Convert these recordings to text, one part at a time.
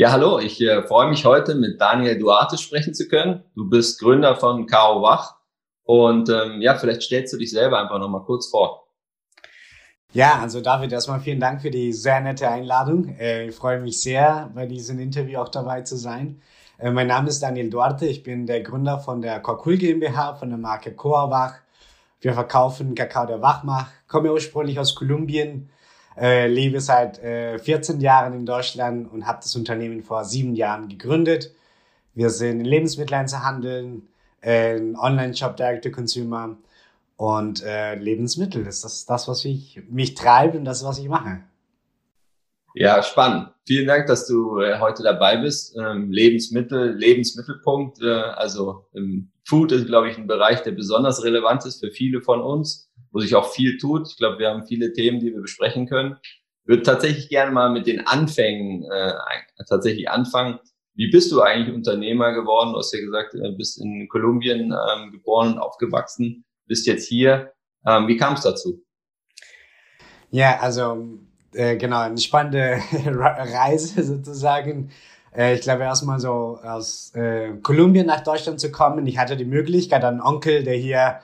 Ja, hallo, ich äh, freue mich heute mit Daniel Duarte sprechen zu können. Du bist Gründer von K.O. Wach und ähm, ja, vielleicht stellst du dich selber einfach nochmal kurz vor. Ja, also David, erstmal vielen Dank für die sehr nette Einladung. Äh, ich freue mich sehr, bei diesem Interview auch dabei zu sein. Äh, mein Name ist Daniel Duarte, ich bin der Gründer von der Korkul GmbH, von der Marke Coa Wach. Wir verkaufen Kakao, der wach macht. Komme ursprünglich aus Kolumbien, äh, lebe seit äh, 14 Jahren in Deutschland und habe das Unternehmen vor sieben Jahren gegründet. Wir sind in Lebensmitteleinzelhandel, äh, Online-Shop Direct to Consumer und äh, Lebensmittel. Das ist das, was ich, mich treibt und das, was ich mache. Ja, spannend. Vielen Dank, dass du äh, heute dabei bist. Ähm, Lebensmittel, Lebensmittelpunkt. Äh, also ähm, Food ist, glaube ich, ein Bereich, der besonders relevant ist für viele von uns, wo sich auch viel tut. Ich glaube, wir haben viele Themen, die wir besprechen können. Ich würde tatsächlich gerne mal mit den Anfängen äh, tatsächlich anfangen. Wie bist du eigentlich Unternehmer geworden? Du hast ja gesagt, du bist in Kolumbien ähm, geboren und aufgewachsen, bist jetzt hier. Ähm, wie kam es dazu? Ja, also äh, genau, eine spannende Reise sozusagen. Äh, ich glaube, erstmal so aus äh, Kolumbien nach Deutschland zu kommen. Ich hatte die Möglichkeit, einen Onkel, der hier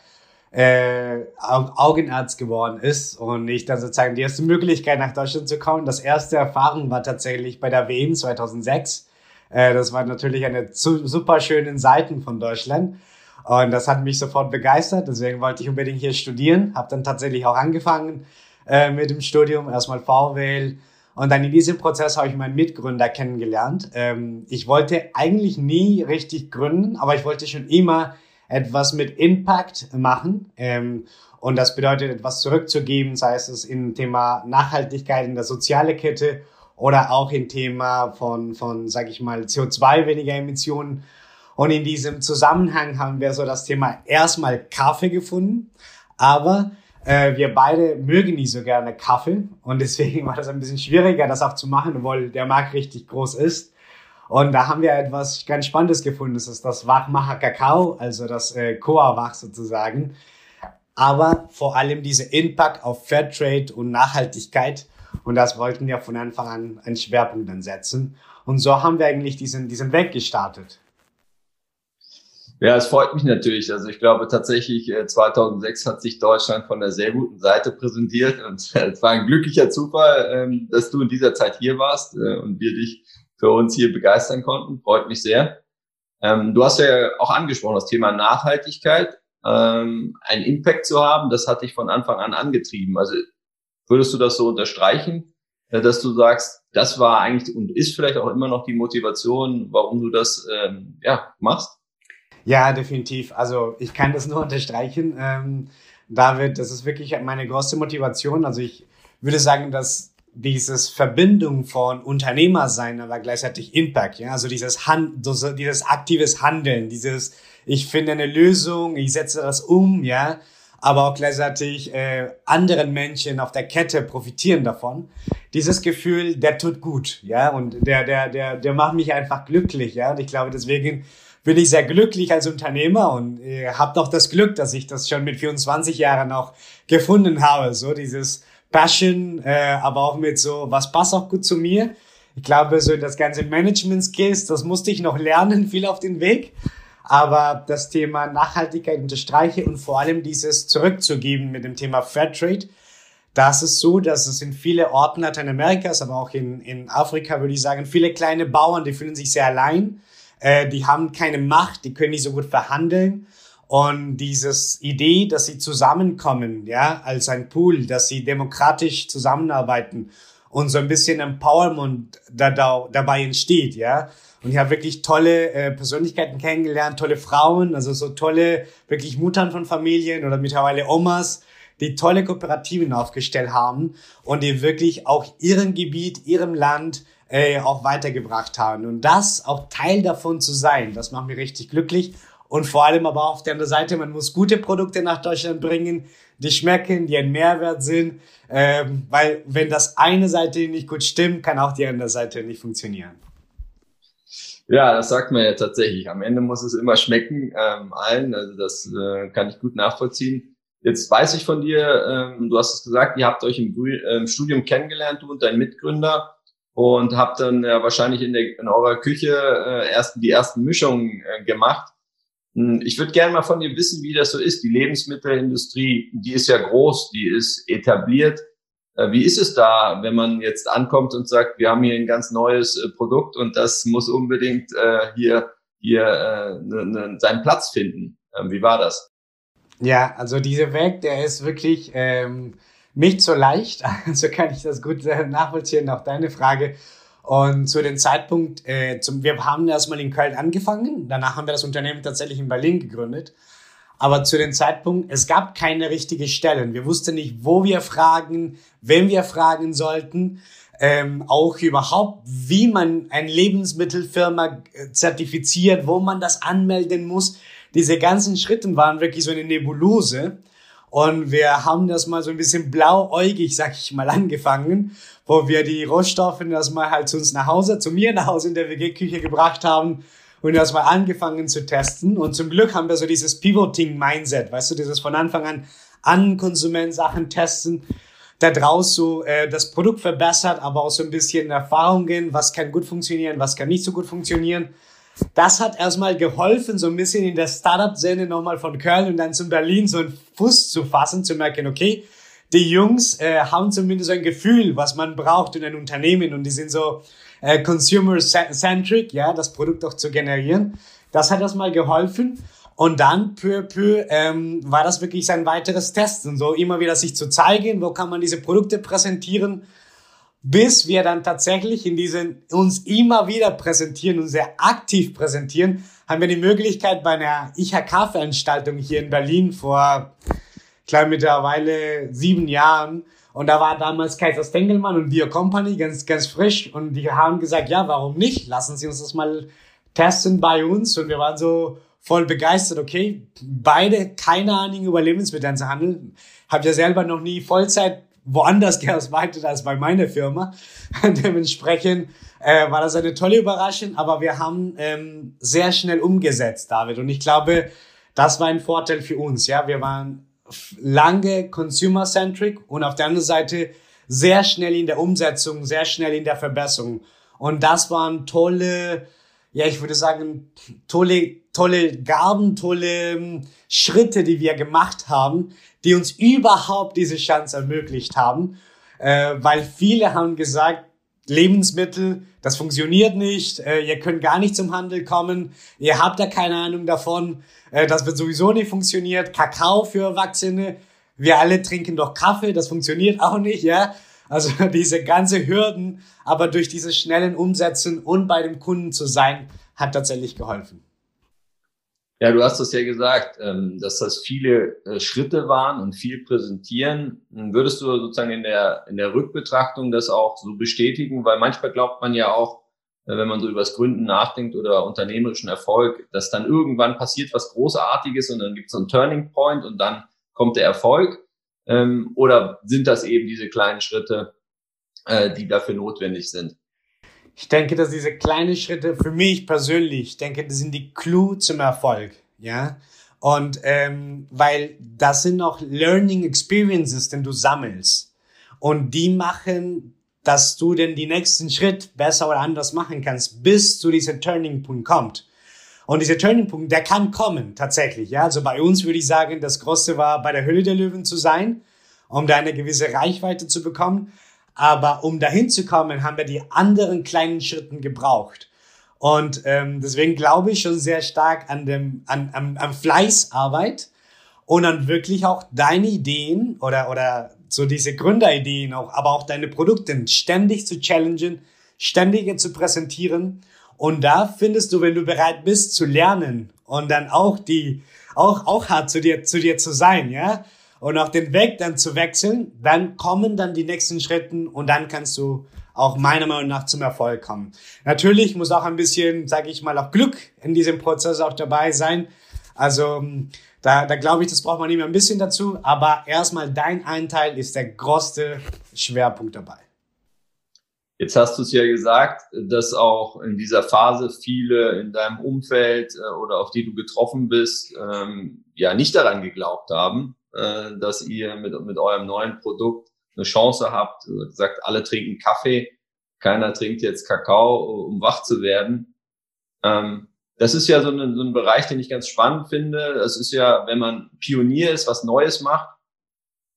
äh, Augenarzt geworden ist und ich dann sozusagen die erste Möglichkeit nach Deutschland zu kommen. Das erste Erfahrung war tatsächlich bei der WM 2006. Äh, das war natürlich eine zu, super schönen Seiten von Deutschland. Und das hat mich sofort begeistert, deswegen wollte ich unbedingt hier studieren, habe dann tatsächlich auch angefangen, äh, mit dem Studium, erstmal VWL. Und dann in diesem Prozess habe ich meinen Mitgründer kennengelernt. Ähm, ich wollte eigentlich nie richtig gründen, aber ich wollte schon immer etwas mit Impact machen. Ähm, und das bedeutet, etwas zurückzugeben, sei es im Thema Nachhaltigkeit in der sozialen Kette oder auch im Thema von, von sage ich mal, CO2 weniger Emissionen. Und in diesem Zusammenhang haben wir so das Thema erstmal Kaffee gefunden, aber äh, wir beide mögen nicht so gerne Kaffee und deswegen war das ein bisschen schwieriger, das auch zu machen, obwohl der Markt richtig groß ist. Und da haben wir etwas ganz Spannendes gefunden. Das ist das Wachmacher Kakao, also das äh, Coa-Wach sozusagen. Aber vor allem diese Impact auf Fairtrade und Nachhaltigkeit. Und das wollten wir von Anfang an einen Schwerpunkt dann setzen. Und so haben wir eigentlich diesen, diesen Weg gestartet. Ja, es freut mich natürlich. Also ich glaube tatsächlich, 2006 äh, hat sich Deutschland von der sehr guten Seite präsentiert und es war ein glücklicher Zufall, ähm, dass du in dieser Zeit hier warst äh, und wir dich für uns hier begeistern konnten. Freut mich sehr. Ähm, du hast ja auch angesprochen, das Thema Nachhaltigkeit, ähm, einen Impact zu haben, das hat dich von Anfang an angetrieben. Also würdest du das so unterstreichen, dass du sagst, das war eigentlich und ist vielleicht auch immer noch die Motivation, warum du das ja, machst? Ja, definitiv. Also ich kann das nur unterstreichen. Ähm, David, das ist wirklich meine größte Motivation. Also ich würde sagen, dass dieses Verbindung von Unternehmer sein, aber gleichzeitig Impact, ja, also dieses Hand, dieses aktives Handeln, dieses, ich finde eine Lösung, ich setze das um, ja, aber auch gleichzeitig äh, anderen Menschen auf der Kette profitieren davon. Dieses Gefühl, der tut gut, ja, und der, der, der, der macht mich einfach glücklich, ja, und ich glaube deswegen bin ich sehr glücklich als Unternehmer und äh, habe doch das Glück, dass ich das schon mit 24 Jahren auch gefunden habe. So dieses Passion, äh, aber auch mit so, was passt auch gut zu mir. Ich glaube, so das ganze Management-Skills, das musste ich noch lernen, viel auf den Weg. Aber das Thema Nachhaltigkeit unterstreiche und vor allem dieses zurückzugeben mit dem Thema Fairtrade. Das ist so, dass es in viele Orten Lateinamerikas, aber auch in, in Afrika, würde ich sagen, viele kleine Bauern, die fühlen sich sehr allein äh, die haben keine Macht, die können nicht so gut verhandeln. Und dieses Idee, dass sie zusammenkommen, ja, als ein Pool, dass sie demokratisch zusammenarbeiten und so ein bisschen Empowerment da, da, dabei entsteht, ja. Und ich habe wirklich tolle äh, Persönlichkeiten kennengelernt, tolle Frauen, also so tolle, wirklich Muttern von Familien oder mittlerweile Omas, die tolle Kooperativen aufgestellt haben und die wirklich auch ihrem Gebiet, ihrem Land äh, auch weitergebracht haben. Und das auch Teil davon zu sein, das macht mich richtig glücklich. Und vor allem aber auf der anderen Seite, man muss gute Produkte nach Deutschland bringen, die schmecken, die ein Mehrwert sind. Ähm, weil wenn das eine Seite nicht gut stimmt, kann auch die andere Seite nicht funktionieren. Ja, das sagt man ja tatsächlich. Am Ende muss es immer schmecken, ähm, allen. Also das äh, kann ich gut nachvollziehen. Jetzt weiß ich von dir, ähm, du hast es gesagt, ihr habt euch im, im Studium kennengelernt, du und dein Mitgründer, und habt dann ja wahrscheinlich in, der, in eurer Küche äh, erst die ersten Mischungen äh, gemacht. Hm, ich würde gerne mal von dir wissen, wie das so ist. Die Lebensmittelindustrie, die ist ja groß, die ist etabliert. Äh, wie ist es da, wenn man jetzt ankommt und sagt, wir haben hier ein ganz neues äh, Produkt und das muss unbedingt äh, hier, hier äh, ne, ne, seinen Platz finden? Ähm, wie war das? Ja, also dieser Weg, der ist wirklich ähm, nicht so leicht. Also kann ich das gut nachvollziehen, auch deine Frage. Und zu dem Zeitpunkt, äh, zum, wir haben erstmal in Köln angefangen, danach haben wir das Unternehmen tatsächlich in Berlin gegründet. Aber zu dem Zeitpunkt, es gab keine richtige Stellen. Wir wussten nicht, wo wir fragen, wen wir fragen sollten. Ähm, auch überhaupt, wie man eine Lebensmittelfirma äh, zertifiziert, wo man das anmelden muss. Diese ganzen Schritte waren wirklich so eine Nebulose. Und wir haben das mal so ein bisschen blauäugig, sag ich mal, angefangen, wo wir die Rohstoffe erstmal halt zu uns nach Hause, zu mir nach Hause in der WG-Küche gebracht haben und erstmal angefangen zu testen. Und zum Glück haben wir so dieses Pivoting-Mindset, weißt du, dieses von Anfang an an Konsument Sachen testen, da draus so äh, das Produkt verbessert, aber auch so ein bisschen Erfahrungen, was kann gut funktionieren, was kann nicht so gut funktionieren das hat erstmal geholfen, so ein bisschen in der Startup-Szene nochmal von Köln und dann zu Berlin so einen Fuß zu fassen, zu merken, okay, die Jungs äh, haben zumindest ein Gefühl, was man braucht in einem Unternehmen und die sind so äh, consumer-centric, ja, das Produkt auch zu generieren. Das hat erstmal geholfen. Und dann peu peu ähm, war das wirklich sein weiteres Testen, so immer wieder sich zu zeigen, wo kann man diese Produkte präsentieren, bis wir dann tatsächlich in diesen uns immer wieder präsentieren und sehr aktiv präsentieren, haben wir die Möglichkeit bei einer IHK-Veranstaltung hier in Berlin vor, klar mittlerweile sieben Jahren. Und da war damals Kaiser Stengelmann und Bio Company ganz, ganz frisch. Und die haben gesagt, ja, warum nicht? Lassen Sie uns das mal testen bei uns. Und wir waren so voll begeistert. Okay, beide keine Ahnung über Lebensmittelhandel. Hab ja selber noch nie Vollzeit woanders gearbeitet als bei meiner Firma. Dementsprechend äh, war das eine tolle Überraschung, aber wir haben ähm, sehr schnell umgesetzt, David. Und ich glaube, das war ein Vorteil für uns. Ja, wir waren lange consumer-centric und auf der anderen Seite sehr schnell in der Umsetzung, sehr schnell in der Verbesserung. Und das waren tolle, ja, ich würde sagen, tolle, tolle Gaben, tolle ähm, Schritte, die wir gemacht haben, die uns überhaupt diese Chance ermöglicht haben, äh, weil viele haben gesagt, Lebensmittel, das funktioniert nicht, äh, ihr könnt gar nicht zum Handel kommen, ihr habt da keine Ahnung davon, äh, das wird sowieso nicht funktioniert, Kakao für Erwachsene, wir alle trinken doch Kaffee, das funktioniert auch nicht, ja. Also diese ganze Hürden, aber durch diese schnellen Umsetzen und bei dem Kunden zu sein, hat tatsächlich geholfen. Ja, du hast das ja gesagt, ähm, dass das viele äh, Schritte waren und viel präsentieren. Würdest du sozusagen in der, in der Rückbetrachtung das auch so bestätigen? Weil manchmal glaubt man ja auch, äh, wenn man so über das Gründen nachdenkt oder unternehmerischen Erfolg, dass dann irgendwann passiert was Großartiges und dann gibt es so einen Turning Point und dann kommt der Erfolg. Ähm, oder sind das eben diese kleinen Schritte, äh, die dafür notwendig sind? Ich denke, dass diese kleinen Schritte für mich persönlich, ich denke, das sind die Clue zum Erfolg, ja. Und ähm, weil das sind auch Learning Experiences, den du sammelst. Und die machen, dass du denn die nächsten Schritt besser oder anders machen kannst, bis zu diesem Turning Point kommt. Und dieser Turning Point, der kann kommen, tatsächlich. Ja, also bei uns würde ich sagen, das Größte war, bei der Hülle der Löwen zu sein, um da eine gewisse Reichweite zu bekommen. Aber um dahin zu kommen, haben wir die anderen kleinen Schritten gebraucht. Und ähm, deswegen glaube ich schon sehr stark an dem an, an, an Fleißarbeit und an wirklich auch deine Ideen oder oder so diese Gründerideen auch, aber auch deine Produkte ständig zu challengen, ständig zu präsentieren. Und da findest du, wenn du bereit bist zu lernen und dann auch die auch auch hart zu dir zu dir zu sein, ja, und auch den Weg dann zu wechseln, dann kommen dann die nächsten Schritten und dann kannst du auch meiner Meinung nach zum Erfolg kommen. Natürlich muss auch ein bisschen, sage ich mal, auch Glück in diesem Prozess auch dabei sein. Also da, da glaube ich, das braucht man immer ein bisschen dazu. Aber erstmal dein Anteil ist der größte Schwerpunkt dabei. Jetzt hast du es ja gesagt, dass auch in dieser Phase viele in deinem Umfeld äh, oder auf die du getroffen bist, ähm, ja nicht daran geglaubt haben, äh, dass ihr mit, mit eurem neuen Produkt eine Chance habt. Hast gesagt, alle trinken Kaffee, keiner trinkt jetzt Kakao, um wach zu werden. Ähm, das ist ja so, eine, so ein Bereich, den ich ganz spannend finde. Das ist ja, wenn man Pionier ist, was Neues macht,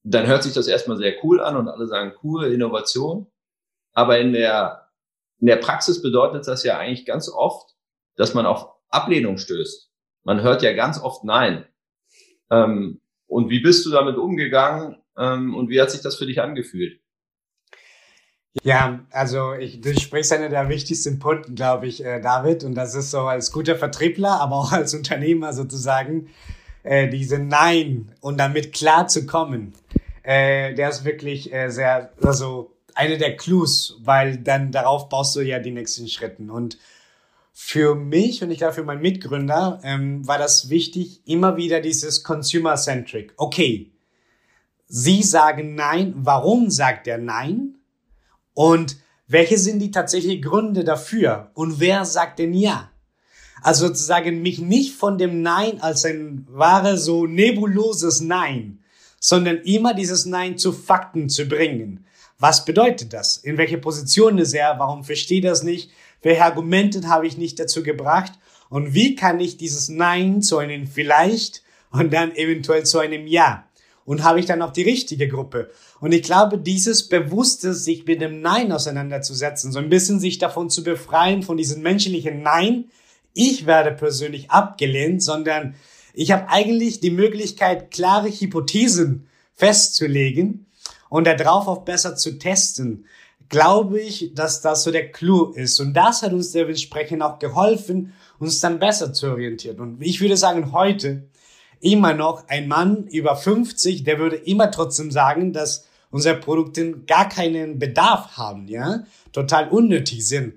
dann hört sich das erstmal sehr cool an und alle sagen, cool, Innovation. Aber in der, in der Praxis bedeutet das ja eigentlich ganz oft, dass man auf Ablehnung stößt. Man hört ja ganz oft Nein. Ähm, und wie bist du damit umgegangen ähm, und wie hat sich das für dich angefühlt? Ja, also ich, du sprichst einer der wichtigsten Punkte, glaube ich, äh, David. Und das ist so als guter Vertriebler, aber auch als Unternehmer sozusagen, äh, diese Nein und damit klar zu kommen. Äh, der ist wirklich äh, sehr, also eine der Clues, weil dann darauf baust du ja die nächsten Schritten. Und für mich und ich glaube für meinen Mitgründer ähm, war das wichtig, immer wieder dieses Consumer-Centric. Okay, Sie sagen Nein. Warum sagt er Nein? Und welche sind die tatsächlichen Gründe dafür? Und wer sagt denn Ja? Also sozusagen mich nicht von dem Nein als ein wahre so nebuloses Nein, sondern immer dieses Nein zu Fakten zu bringen. Was bedeutet das? In welche Position ist er? Warum versteht er das nicht? Welche Argumente habe ich nicht dazu gebracht? Und wie kann ich dieses Nein zu einem Vielleicht und dann eventuell zu einem Ja? Und habe ich dann auch die richtige Gruppe? Und ich glaube, dieses bewusste sich mit dem Nein auseinanderzusetzen, so ein bisschen sich davon zu befreien, von diesem menschlichen Nein, ich werde persönlich abgelehnt, sondern ich habe eigentlich die Möglichkeit, klare Hypothesen festzulegen und darauf auch besser zu testen, glaube ich, dass das so der Clou ist. Und das hat uns dementsprechend auch geholfen, uns dann besser zu orientieren. Und ich würde sagen, heute immer noch ein Mann über 50, der würde immer trotzdem sagen, dass unsere Produkte gar keinen Bedarf haben, ja, total unnötig sind.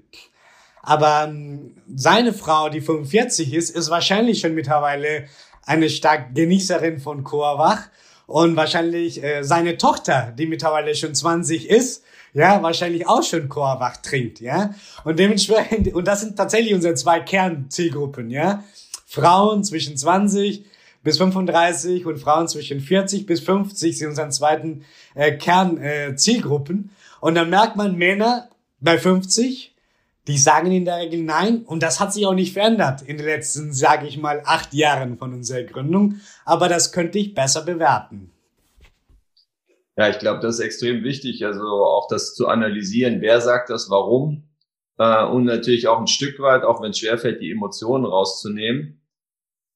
Aber ähm, seine Frau, die 45 ist, ist wahrscheinlich schon mittlerweile eine stark Genießerin von Coavach und wahrscheinlich äh, seine Tochter, die mittlerweile schon 20 ist, ja, wahrscheinlich auch schon Chorwach trinkt, ja. Und dementsprechend, und das sind tatsächlich unsere zwei Kernzielgruppen, ja. Frauen zwischen 20 bis 35 und Frauen zwischen 40 bis 50 sind unsere zweiten äh, Kernzielgruppen. Äh, und dann merkt man Männer bei 50, die sagen in der Regel nein. Und das hat sich auch nicht verändert in den letzten, sage ich mal, acht Jahren von unserer Gründung. Aber das könnte ich besser bewerten. Ja, ich glaube, das ist extrem wichtig, also auch das zu analysieren, wer sagt das, warum äh, und natürlich auch ein Stück weit, auch wenn es schwerfällt, die Emotionen rauszunehmen.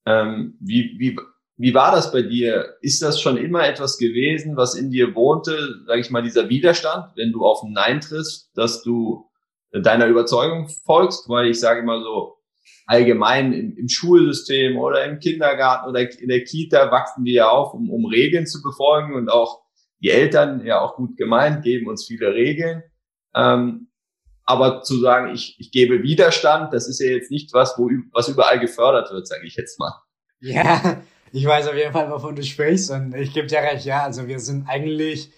Ähm, wie, wie, wie war das bei dir? Ist das schon immer etwas gewesen, was in dir wohnte, sage ich mal, dieser Widerstand, wenn du auf ein Nein triffst, dass du deiner Überzeugung folgst, weil ich sage immer so, allgemein im, im, Schulsystem oder im Kindergarten oder in der Kita wachsen wir ja auf, um, um Regeln zu befolgen und auch die Eltern, ja auch gut gemeint, geben uns viele Regeln. Ähm, aber zu sagen, ich, ich gebe Widerstand, das ist ja jetzt nicht was, wo, was überall gefördert wird, sage ich jetzt mal. Ja, ich weiß auf jeden Fall, wovon du sprichst und ich gebe dir recht, ja, also wir sind eigentlich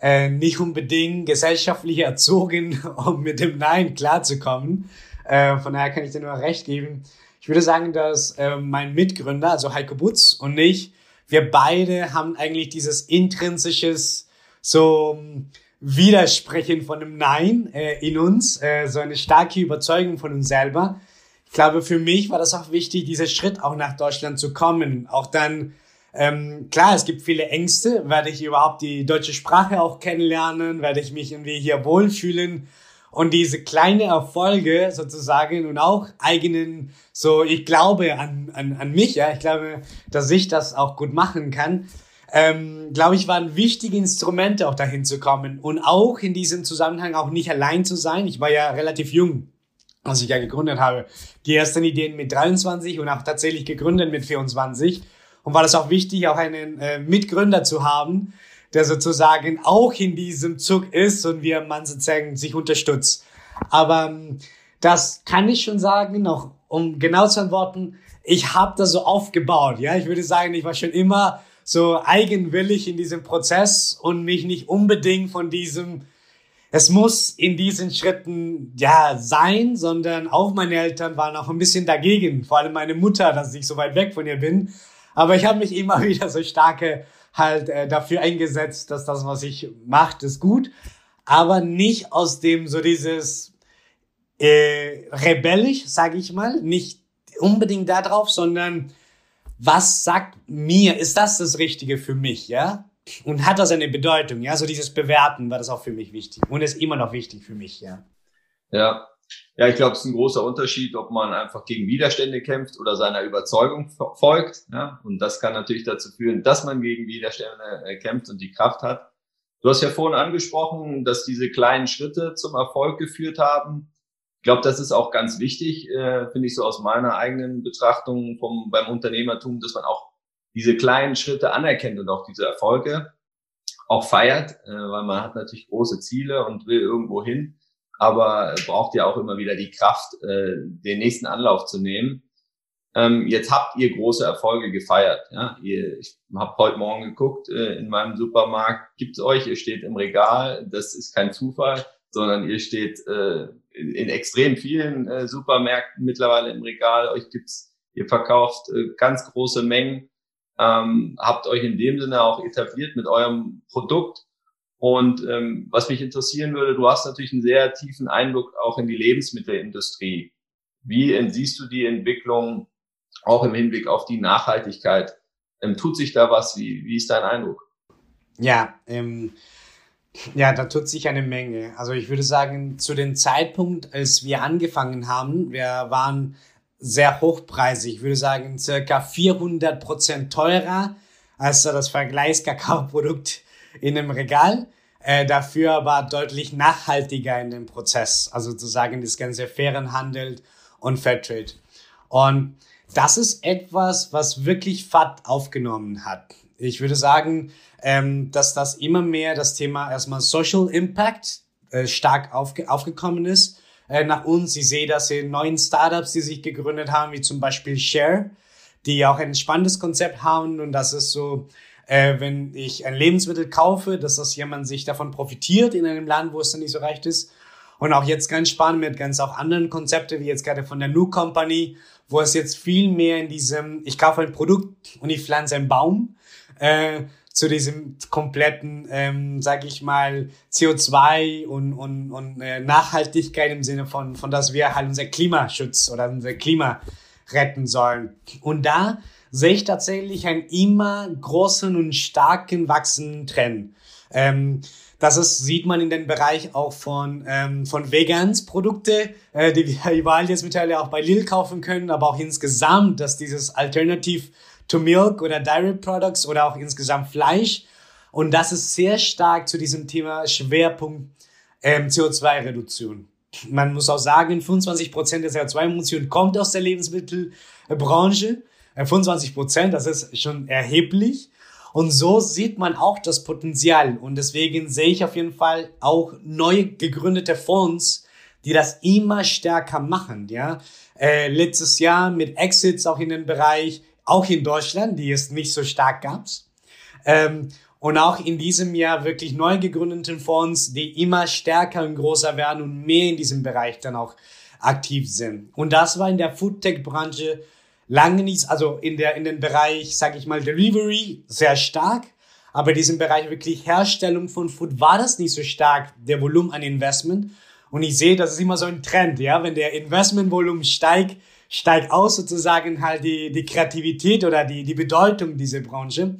äh, nicht unbedingt gesellschaftlich erzogen, um mit dem Nein klarzukommen. Äh, von daher kann ich dir nur recht geben. Ich würde sagen, dass äh, mein Mitgründer, also Heiko Butz und ich, wir beide haben eigentlich dieses intrinsisches so Widersprechen von dem Nein äh, in uns, äh, so eine starke Überzeugung von uns selber. Ich glaube, für mich war das auch wichtig, dieser Schritt auch nach Deutschland zu kommen, auch dann ähm, klar, es gibt viele Ängste. Werde ich überhaupt die deutsche Sprache auch kennenlernen? Werde ich mich irgendwie hier wohlfühlen? Und diese kleine Erfolge sozusagen und auch eigenen, so ich glaube an, an, an mich, ja, ich glaube, dass ich das auch gut machen kann, ähm, glaube ich, waren wichtige Instrumente auch dahin zu kommen und auch in diesem Zusammenhang auch nicht allein zu sein. Ich war ja relativ jung, als ich ja gegründet habe. Die ersten Ideen mit 23 und auch tatsächlich gegründet mit 24. Und war das auch wichtig, auch einen äh, Mitgründer zu haben, der sozusagen auch in diesem Zug ist und wie man sozusagen sich unterstützt. Aber ähm, das kann ich schon sagen, auch um genau zu antworten, ich habe das so aufgebaut. Ja, ich würde sagen, ich war schon immer so eigenwillig in diesem Prozess und mich nicht unbedingt von diesem es muss in diesen Schritten ja sein, sondern auch meine Eltern waren auch ein bisschen dagegen, vor allem meine Mutter, dass ich so weit weg von ihr bin. Aber ich habe mich immer wieder so starke halt äh, dafür eingesetzt, dass das, was ich macht, ist gut, aber nicht aus dem so dieses äh, rebellisch, sage ich mal, nicht unbedingt darauf, sondern was sagt mir, ist das das Richtige für mich, ja? und hat das eine Bedeutung, ja, so dieses Bewerten war das auch für mich wichtig und ist immer noch wichtig für mich, ja. Ja, ja, ich glaube, es ist ein großer Unterschied, ob man einfach gegen Widerstände kämpft oder seiner Überzeugung folgt. Ja? Und das kann natürlich dazu führen, dass man gegen Widerstände äh, kämpft und die Kraft hat. Du hast ja vorhin angesprochen, dass diese kleinen Schritte zum Erfolg geführt haben. Ich glaube, das ist auch ganz wichtig, äh, finde ich so aus meiner eigenen Betrachtung vom, beim Unternehmertum, dass man auch diese kleinen Schritte anerkennt und auch diese Erfolge auch feiert, äh, weil man hat natürlich große Ziele und will irgendwo hin, aber braucht ja auch immer wieder die Kraft, äh, den nächsten Anlauf zu nehmen. Ähm, jetzt habt ihr große Erfolge gefeiert. Ja? Ihr, ich habe heute Morgen geguckt, äh, in meinem Supermarkt gibt's euch, ihr steht im Regal, das ist kein Zufall, sondern ihr steht äh, in, in extrem vielen äh, Supermärkten mittlerweile im Regal, euch gibt's, ihr verkauft äh, ganz große Mengen ähm, habt euch in dem Sinne auch etabliert mit eurem Produkt. Und ähm, was mich interessieren würde, du hast natürlich einen sehr tiefen Eindruck auch in die Lebensmittelindustrie. Wie siehst du die Entwicklung auch im Hinblick auf die Nachhaltigkeit? Ähm, tut sich da was? Wie, wie ist dein Eindruck? Ja, ähm, ja, da tut sich eine Menge. Also ich würde sagen, zu dem Zeitpunkt, als wir angefangen haben, wir waren sehr hochpreisig. Ich würde sagen, circa 400 Prozent teurer als das Vergleichskakaoprodukt in dem Regal. Äh, dafür aber deutlich nachhaltiger in dem Prozess. Also sozusagen das ganze fairen Handel und Fairtrade. Und das ist etwas, was wirklich Fahrt aufgenommen hat. Ich würde sagen, ähm, dass das immer mehr das Thema erstmal Social Impact äh, stark aufge aufgekommen ist äh, nach uns. Ich sehe das in neuen Startups, die sich gegründet haben, wie zum Beispiel Share, die auch ein spannendes Konzept haben und das ist so, äh, wenn ich ein Lebensmittel kaufe, dass das jemand sich davon profitiert in einem Land, wo es dann nicht so recht ist. Und auch jetzt ganz spannend mit ganz auch anderen Konzepten, wie jetzt gerade von der New Company, wo es jetzt viel mehr in diesem, ich kaufe ein Produkt und ich pflanze einen Baum, äh, zu diesem kompletten, ähm, sag ich mal, CO2 und, und, und äh, Nachhaltigkeit im Sinne von, von, dass wir halt unser Klimaschutz oder unser Klima retten sollen. Und da sehe ich tatsächlich einen immer großen und starken wachsenden Trend. Ähm, das ist, sieht man in dem Bereich auch von, ähm, von Vegans Produkte, äh, die wir überall jetzt mittlerweile auch bei Lil kaufen können, aber auch insgesamt, dass dieses Alternativ to Milk oder Dairy Products oder auch insgesamt Fleisch. Und das ist sehr stark zu diesem Thema Schwerpunkt ähm, CO2-Reduktion. Man muss auch sagen, 25 Prozent der CO2-Emission kommt aus der Lebensmittelbranche. 25 äh, Prozent, das ist schon erheblich. Und so sieht man auch das Potenzial. Und deswegen sehe ich auf jeden Fall auch neu gegründete Fonds, die das immer stärker machen. Ja, äh, letztes Jahr mit Exits auch in den Bereich auch in Deutschland, die es nicht so stark gab. Ähm, und auch in diesem Jahr wirklich neu gegründeten Fonds, die immer stärker und größer werden und mehr in diesem Bereich dann auch aktiv sind. Und das war in der Foodtech-Branche lange nicht, also in der in den Bereich, sag ich mal, Delivery sehr stark, aber in diesem Bereich wirklich Herstellung von Food war das nicht so stark, der Volumen an Investment. Und ich sehe, das ist immer so ein Trend, ja, wenn der Investmentvolumen steigt, steigt aus sozusagen halt die, die Kreativität oder die, die Bedeutung dieser Branche.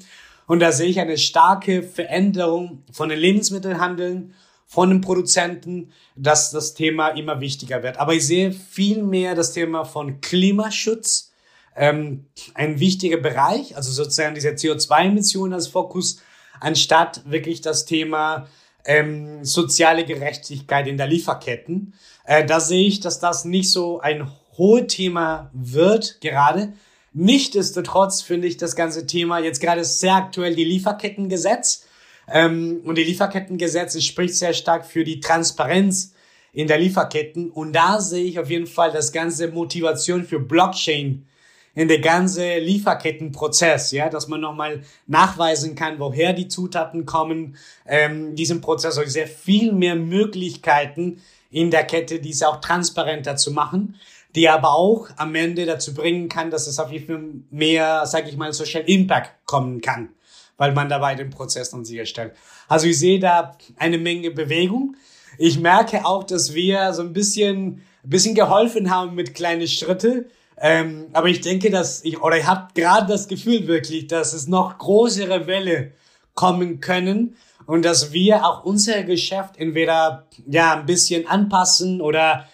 Und da sehe ich eine starke Veränderung von den Lebensmittelhandeln, von den Produzenten, dass das Thema immer wichtiger wird. Aber ich sehe viel mehr das Thema von Klimaschutz, ähm, ein wichtiger Bereich, also sozusagen diese CO2-Emissionen als Fokus, anstatt wirklich das Thema ähm, soziale Gerechtigkeit in der Lieferketten. Äh, da sehe ich, dass das nicht so ein hohe Thema wird gerade. Nichtsdestotrotz finde ich das ganze Thema jetzt gerade sehr aktuell die Lieferkettengesetz. Ähm, und die Lieferkettengesetz spricht sehr stark für die Transparenz in der Lieferketten. Und da sehe ich auf jeden Fall das ganze Motivation für Blockchain in der ganze Lieferkettenprozess, ja, dass man nochmal nachweisen kann, woher die Zutaten kommen, ähm, diesen Prozess, also sehr viel mehr Möglichkeiten in der Kette, diese auch transparenter zu machen, die aber auch am Ende dazu bringen kann, dass es auf jeden Fall mehr, sage ich mal, Social Impact kommen kann, weil man dabei den Prozess dann sicherstellt. Also ich sehe da eine Menge Bewegung. Ich merke auch, dass wir so ein bisschen, ein bisschen geholfen haben mit kleinen Schritte. Ähm, aber ich denke, dass ich, oder ich habe gerade das Gefühl wirklich, dass es noch größere Welle kommen können und dass wir auch unser Geschäft entweder ja ein bisschen anpassen oder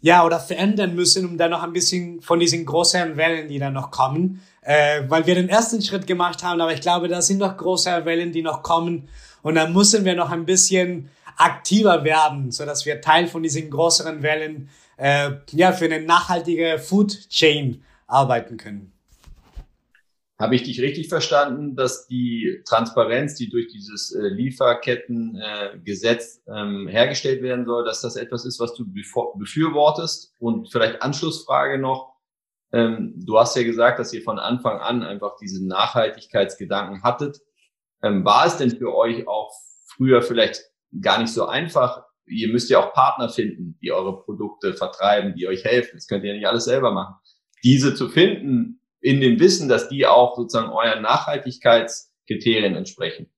ja oder verändern müssen, um da noch ein bisschen von diesen größeren Wellen, die da noch kommen, äh, weil wir den ersten Schritt gemacht haben, aber ich glaube, da sind noch größere Wellen, die noch kommen und dann müssen wir noch ein bisschen aktiver werden, so dass wir Teil von diesen größeren Wellen äh, ja für eine nachhaltige Food Chain arbeiten können. Habe ich dich richtig verstanden, dass die Transparenz, die durch dieses äh, Lieferkettengesetz äh, ähm, hergestellt werden soll, dass das etwas ist, was du befürwortest? Und vielleicht Anschlussfrage noch. Ähm, du hast ja gesagt, dass ihr von Anfang an einfach diesen Nachhaltigkeitsgedanken hattet. Ähm, war es denn für euch auch früher vielleicht gar nicht so einfach, ihr müsst ja auch Partner finden, die eure Produkte vertreiben, die euch helfen. Das könnt ihr ja nicht alles selber machen. Diese zu finden, in dem Wissen, dass die auch sozusagen euren Nachhaltigkeitskriterien entsprechen.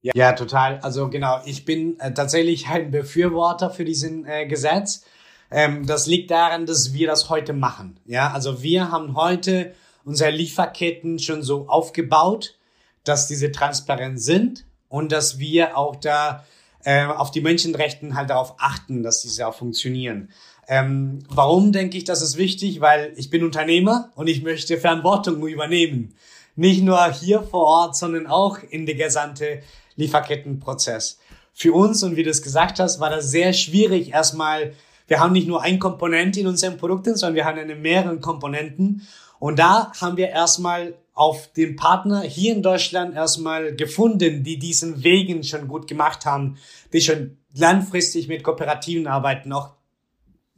Ja, ja, total. Also genau, ich bin äh, tatsächlich ein Befürworter für diesen äh, Gesetz. Ähm, das liegt daran, dass wir das heute machen. Ja, also wir haben heute unsere Lieferketten schon so aufgebaut, dass diese transparent sind und dass wir auch da äh, auf die Menschenrechten halt darauf achten, dass diese auch funktionieren. Ähm, warum denke ich, das ist wichtig? Weil ich bin Unternehmer und ich möchte Verantwortung übernehmen. Nicht nur hier vor Ort, sondern auch in der gesamte Lieferkettenprozess. Für uns, und wie du es gesagt hast, war das sehr schwierig erstmal, wir haben nicht nur ein Komponent in unseren Produkten, sondern wir haben eine mehreren Komponenten. Und da haben wir erstmal auf den Partner hier in Deutschland erstmal gefunden, die diesen Wegen schon gut gemacht haben, die schon langfristig mit Kooperativen arbeiten. Auch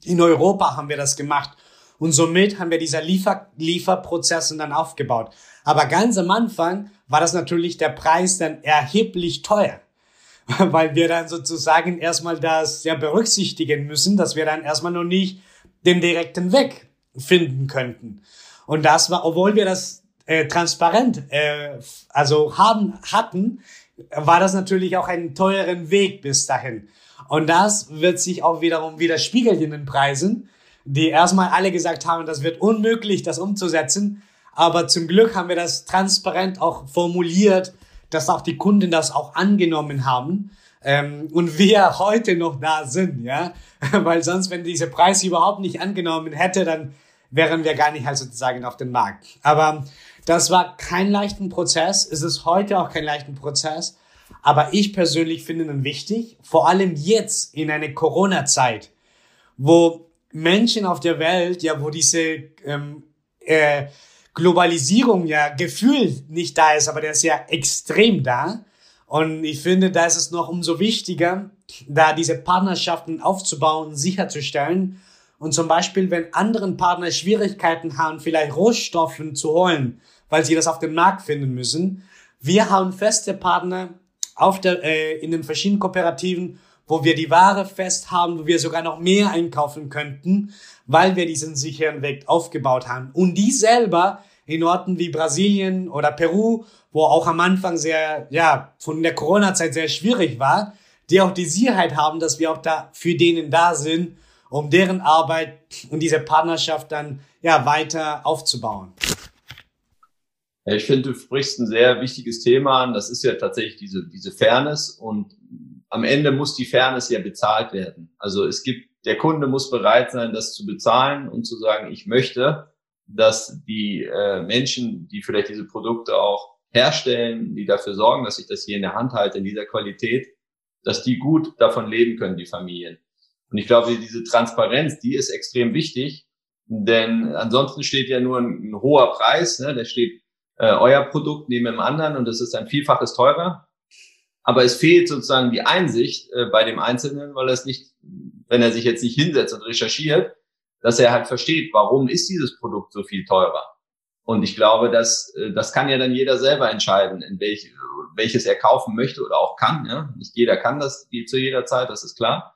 in Europa haben wir das gemacht. Und somit haben wir dieser Liefer Lieferprozess dann aufgebaut. Aber ganz am Anfang war das natürlich der Preis dann erheblich teuer. Weil wir dann sozusagen erstmal das ja berücksichtigen müssen, dass wir dann erstmal noch nicht den direkten Weg finden könnten. Und das war, obwohl wir das äh, transparent äh, also haben hatten, war das natürlich auch einen teuren Weg bis dahin. Und das wird sich auch wiederum widerspiegeln in den Preisen, die erstmal alle gesagt haben, das wird unmöglich, das umzusetzen. Aber zum Glück haben wir das transparent auch formuliert, dass auch die Kunden das auch angenommen haben. Ähm, und wir heute noch da sind, ja. Weil sonst, wenn diese Preise überhaupt nicht angenommen hätte, dann wären wir gar nicht halt sozusagen auf dem Markt. Aber das war kein leichten Prozess. Es ist heute auch kein leichten Prozess. Aber ich persönlich finde ihn wichtig, vor allem jetzt in einer Corona-Zeit, wo Menschen auf der Welt, ja, wo diese ähm, äh, Globalisierung ja gefühlt nicht da ist, aber der ist ja extrem da. Und ich finde, da ist es noch umso wichtiger, da diese Partnerschaften aufzubauen, sicherzustellen. Und zum Beispiel, wenn anderen Partner Schwierigkeiten haben, vielleicht Rohstoffen zu holen, weil sie das auf dem Markt finden müssen. Wir haben feste Partner auf der, äh, in den verschiedenen Kooperativen, wo wir die Ware fest haben, wo wir sogar noch mehr einkaufen könnten, weil wir diesen sicheren Weg aufgebaut haben. Und die selber in Orten wie Brasilien oder Peru, wo auch am Anfang sehr, ja, von der Corona-Zeit sehr schwierig war, die auch die Sicherheit haben, dass wir auch da für denen da sind, um deren Arbeit und diese Partnerschaft dann, ja, weiter aufzubauen. Ich finde, du sprichst ein sehr wichtiges Thema an. Das ist ja tatsächlich diese, diese Fairness und am Ende muss die Fairness ja bezahlt werden. Also es gibt, der Kunde muss bereit sein, das zu bezahlen und zu sagen, ich möchte, dass die äh, Menschen, die vielleicht diese Produkte auch herstellen, die dafür sorgen, dass ich das hier in der Hand halte, in dieser Qualität, dass die gut davon leben können, die Familien. Und ich glaube, diese Transparenz, die ist extrem wichtig, denn ansonsten steht ja nur ein, ein hoher Preis, ne? der steht äh, euer Produkt neben dem anderen und es ist ein Vielfaches teurer. Aber es fehlt sozusagen die Einsicht äh, bei dem Einzelnen, weil er es nicht wenn er sich jetzt nicht hinsetzt und recherchiert, dass er halt versteht, warum ist dieses Produkt so viel teurer. Und ich glaube, dass äh, das kann ja dann jeder selber entscheiden, in welch, welches er kaufen möchte oder auch kann. Ja? Nicht jeder kann das zu jeder Zeit, das ist klar.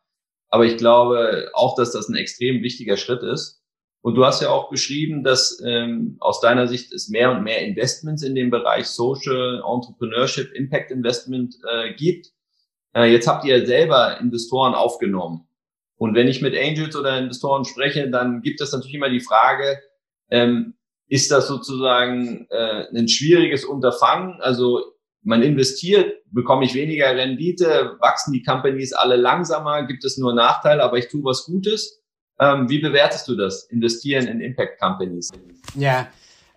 Aber ich glaube auch, dass das ein extrem wichtiger Schritt ist. Und du hast ja auch beschrieben, dass ähm, aus deiner Sicht es mehr und mehr Investments in dem Bereich Social Entrepreneurship, Impact Investment äh, gibt. Äh, jetzt habt ihr selber Investoren aufgenommen. Und wenn ich mit Angels oder Investoren spreche, dann gibt es natürlich immer die Frage, ähm, ist das sozusagen äh, ein schwieriges Unterfangen? Also man investiert, bekomme ich weniger Rendite, wachsen die Companies alle langsamer, gibt es nur Nachteile, aber ich tue was Gutes. Ähm, wie bewertest du das, investieren in Impact Companies? Ja,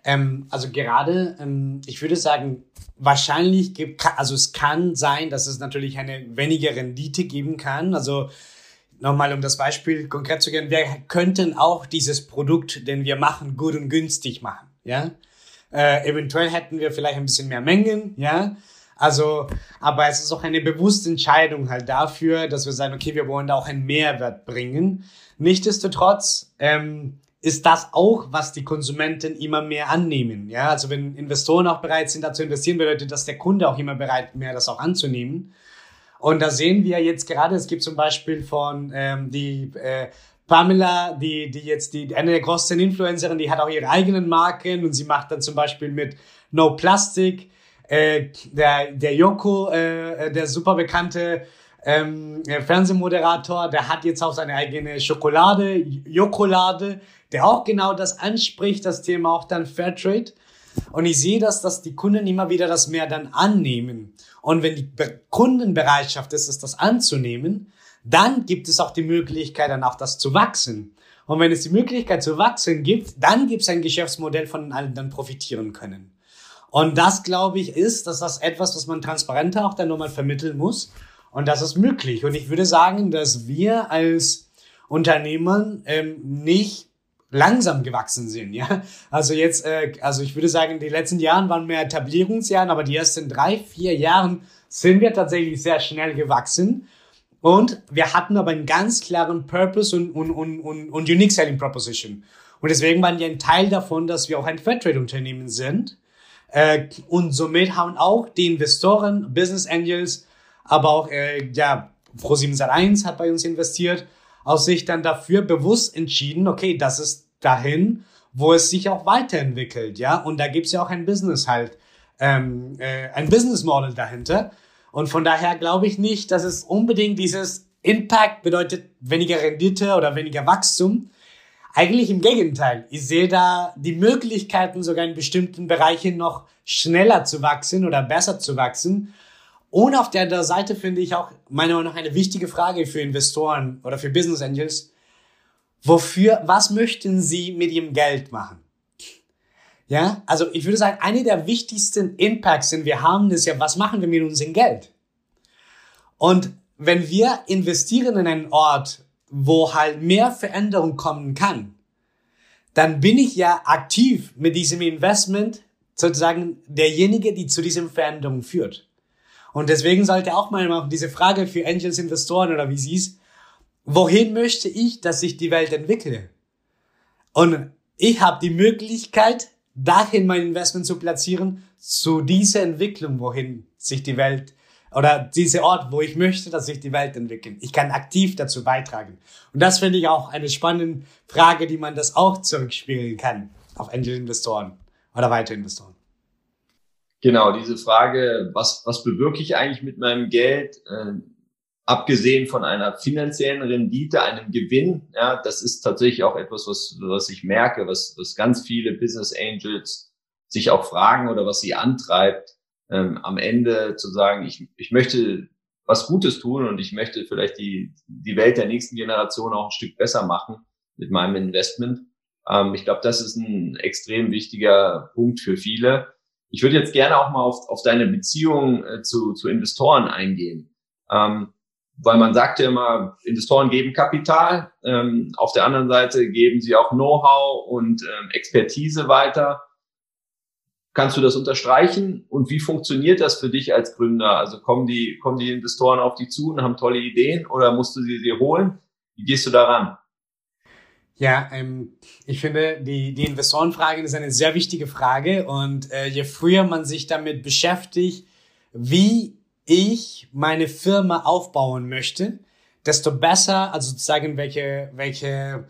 ähm, also gerade, ähm, ich würde sagen, wahrscheinlich gibt, also es kann sein, dass es natürlich eine weniger Rendite geben kann. Also nochmal um das Beispiel konkret zu gehen, wir könnten auch dieses Produkt, den wir machen, gut und günstig machen, ja. Äh, eventuell hätten wir vielleicht ein bisschen mehr Mengen, ja. Also, aber es ist auch eine bewusste Entscheidung halt dafür, dass wir sagen, okay, wir wollen da auch einen Mehrwert bringen. Nichtsdestotrotz ähm, ist das auch, was die Konsumenten immer mehr annehmen. Ja, also wenn Investoren auch bereit sind, da zu investieren, bedeutet das der Kunde auch immer bereit, mehr das auch anzunehmen. Und da sehen wir jetzt gerade, es gibt zum Beispiel von ähm, die äh, Pamela, die, die jetzt die eine der größten Influencerin, die hat auch ihre eigenen Marken und sie macht dann zum Beispiel mit No Plastic. Äh, der, der Yoko, äh, der super bekannte ähm, Fernsehmoderator, der hat jetzt auch seine eigene Schokolade, Jokolade, der auch genau das anspricht, das Thema auch dann Fairtrade. Und ich sehe das, dass die Kunden immer wieder das mehr dann annehmen. Und wenn die Kundenbereitschaft ist, ist das anzunehmen, dann gibt es auch die Möglichkeit, dann auch das zu wachsen. Und wenn es die Möglichkeit zu wachsen gibt, dann gibt es ein Geschäftsmodell, von allen dann profitieren können. Und das, glaube ich, ist, dass das etwas, was man transparenter auch dann nochmal vermitteln muss. Und das ist möglich. Und ich würde sagen, dass wir als Unternehmer ähm, nicht langsam gewachsen sind, ja. Also jetzt, äh, also ich würde sagen, die letzten Jahren waren mehr Etablierungsjahren, aber die ersten drei, vier Jahren sind wir tatsächlich sehr schnell gewachsen. Und wir hatten aber einen ganz klaren Purpose und, und, und, und, und Unique Selling Proposition. Und deswegen waren wir ein Teil davon, dass wir auch ein Fairtrade-Unternehmen sind. Äh, und somit haben auch die Investoren, Business Angels, aber auch, äh, ja, Pro701 hat bei uns investiert aus sich dann dafür bewusst entschieden, okay, das ist dahin, wo es sich auch weiterentwickelt, ja. Und da gibt's ja auch ein Business halt, ähm, äh, ein Business Model dahinter. Und von daher glaube ich nicht, dass es unbedingt dieses Impact bedeutet weniger Rendite oder weniger Wachstum. Eigentlich im Gegenteil. Ich sehe da die Möglichkeiten, sogar in bestimmten Bereichen noch schneller zu wachsen oder besser zu wachsen. Und auf der anderen Seite finde ich auch meiner Meinung nach eine wichtige Frage für Investoren oder für Business Angels. Wofür, was möchten Sie mit Ihrem Geld machen? Ja, also ich würde sagen, eine der wichtigsten Impacts, den wir haben, ist ja, was machen wir mit unserem Geld? Und wenn wir investieren in einen Ort, wo halt mehr Veränderung kommen kann, dann bin ich ja aktiv mit diesem Investment sozusagen derjenige, die zu diesem Veränderung führt. Und deswegen sollte auch mal diese Frage für Angels Investoren oder wie sie es, wohin möchte ich, dass sich die Welt entwickle? Und ich habe die Möglichkeit, dahin mein Investment zu platzieren, zu dieser Entwicklung, wohin sich die Welt oder dieser Ort, wo ich möchte, dass sich die Welt entwickelt. Ich kann aktiv dazu beitragen. Und das finde ich auch eine spannende Frage, die man das auch zurückspielen kann auf Angel Investoren oder weitere Investoren. Genau, diese Frage, was, was bewirke ich eigentlich mit meinem Geld, äh, abgesehen von einer finanziellen Rendite, einem Gewinn, ja, das ist tatsächlich auch etwas, was, was ich merke, was, was ganz viele Business Angels sich auch fragen oder was sie antreibt, ähm, am Ende zu sagen, ich, ich möchte was Gutes tun und ich möchte vielleicht die, die Welt der nächsten Generation auch ein Stück besser machen mit meinem Investment. Ähm, ich glaube, das ist ein extrem wichtiger Punkt für viele. Ich würde jetzt gerne auch mal auf, auf deine Beziehung äh, zu, zu Investoren eingehen. Ähm, weil man sagt ja immer, Investoren geben Kapital, ähm, auf der anderen Seite geben sie auch Know-how und ähm, Expertise weiter. Kannst du das unterstreichen? Und wie funktioniert das für dich als Gründer? Also kommen die, kommen die Investoren auf dich zu und haben tolle Ideen oder musst du sie dir holen? Wie gehst du daran? Ja, ähm, ich finde, die, die Investorenfrage ist eine sehr wichtige Frage und äh, je früher man sich damit beschäftigt, wie ich meine Firma aufbauen möchte, desto besser, also sozusagen welche, welche,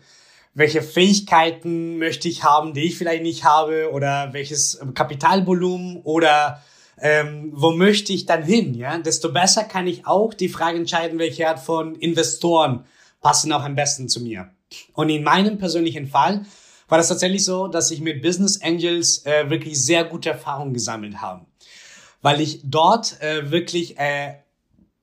welche Fähigkeiten möchte ich haben, die ich vielleicht nicht habe oder welches Kapitalvolumen oder ähm, wo möchte ich dann hin, ja, desto besser kann ich auch die Frage entscheiden, welche Art von Investoren passen auch am besten zu mir. Und in meinem persönlichen Fall war das tatsächlich so, dass ich mit Business Angels äh, wirklich sehr gute Erfahrungen gesammelt habe. Weil ich dort äh, wirklich äh,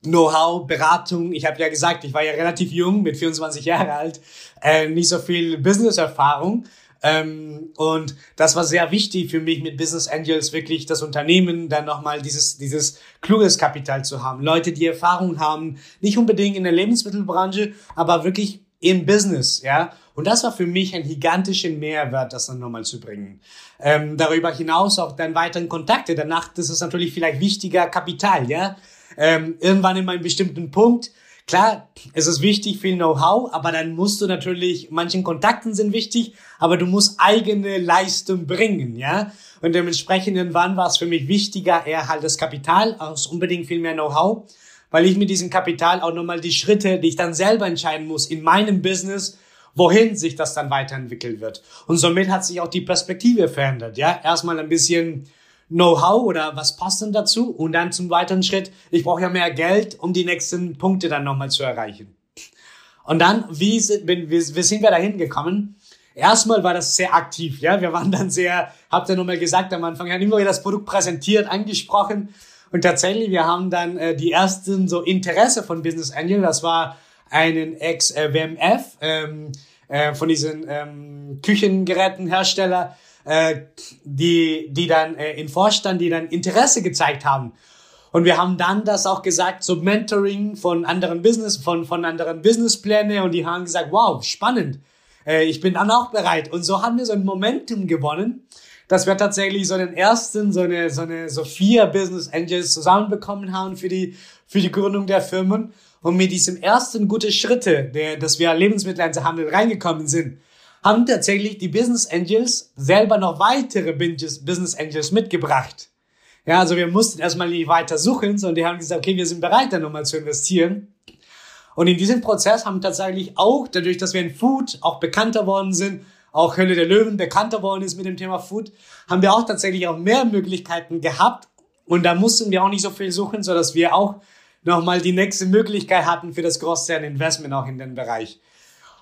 Know-how, Beratung, ich habe ja gesagt, ich war ja relativ jung, mit 24 Jahre alt, äh, nicht so viel Business-Erfahrung. Ähm, und das war sehr wichtig für mich mit Business Angels, wirklich das Unternehmen dann nochmal dieses, dieses kluges Kapital zu haben. Leute, die Erfahrung haben, nicht unbedingt in der Lebensmittelbranche, aber wirklich im Business, ja. Und das war für mich ein gigantischen Mehrwert, das dann nochmal zu bringen. Ähm, darüber hinaus auch dann weiteren Kontakte. Danach, das ist natürlich vielleicht wichtiger Kapital, ja. Ähm, irgendwann in einem bestimmten Punkt, klar, es ist wichtig, viel Know-how, aber dann musst du natürlich, manchen Kontakten sind wichtig, aber du musst eigene Leistung bringen, ja. Und dementsprechend irgendwann war es für mich wichtiger, eher halt das Kapital, als unbedingt viel mehr Know-how weil ich mit diesem Kapital auch nochmal die Schritte, die ich dann selber entscheiden muss in meinem Business, wohin sich das dann weiterentwickelt wird. Und somit hat sich auch die Perspektive verändert. Ja, erstmal ein bisschen Know-how oder was passt denn dazu und dann zum weiteren Schritt, ich brauche ja mehr Geld, um die nächsten Punkte dann nochmal zu erreichen. Und dann, wie, sind, wie, sind wir dahin gekommen? Erstmal war das sehr aktiv, ja. Wir waren dann sehr, habt ihr nochmal gesagt am Anfang, haben immer wieder das Produkt präsentiert, angesprochen und tatsächlich, wir haben dann äh, die ersten so Interesse von Business Angel, das war einen Ex-WMF ähm, äh, von diesen ähm, Küchengerätenhersteller, äh, die, die dann äh, in Vorstand, die dann Interesse gezeigt haben. Und wir haben dann das auch gesagt, so Mentoring von anderen Business, von, von anderen Businesspläne und die haben gesagt, wow, spannend. Äh, ich bin dann auch bereit. Und so haben wir so ein Momentum gewonnen dass wir tatsächlich so den ersten, so eine, so eine, so vier Business Angels zusammenbekommen haben für die, für die Gründung der Firmen. Und mit diesem ersten gute Schritte, der, dass wir Lebensmitteleinzelhandel reingekommen sind, haben tatsächlich die Business Angels selber noch weitere Business Angels mitgebracht. Ja, also wir mussten erstmal nicht weiter suchen, sondern die haben gesagt, okay, wir sind bereit, da nochmal zu investieren. Und in diesem Prozess haben tatsächlich auch, dadurch, dass wir in Food auch bekannter worden sind, auch Hölle der Löwen bekannter worden ist mit dem Thema Food, haben wir auch tatsächlich auch mehr Möglichkeiten gehabt. Und da mussten wir auch nicht so viel suchen, so dass wir auch nochmal die nächste Möglichkeit hatten für das Großzern-Investment auch in den Bereich.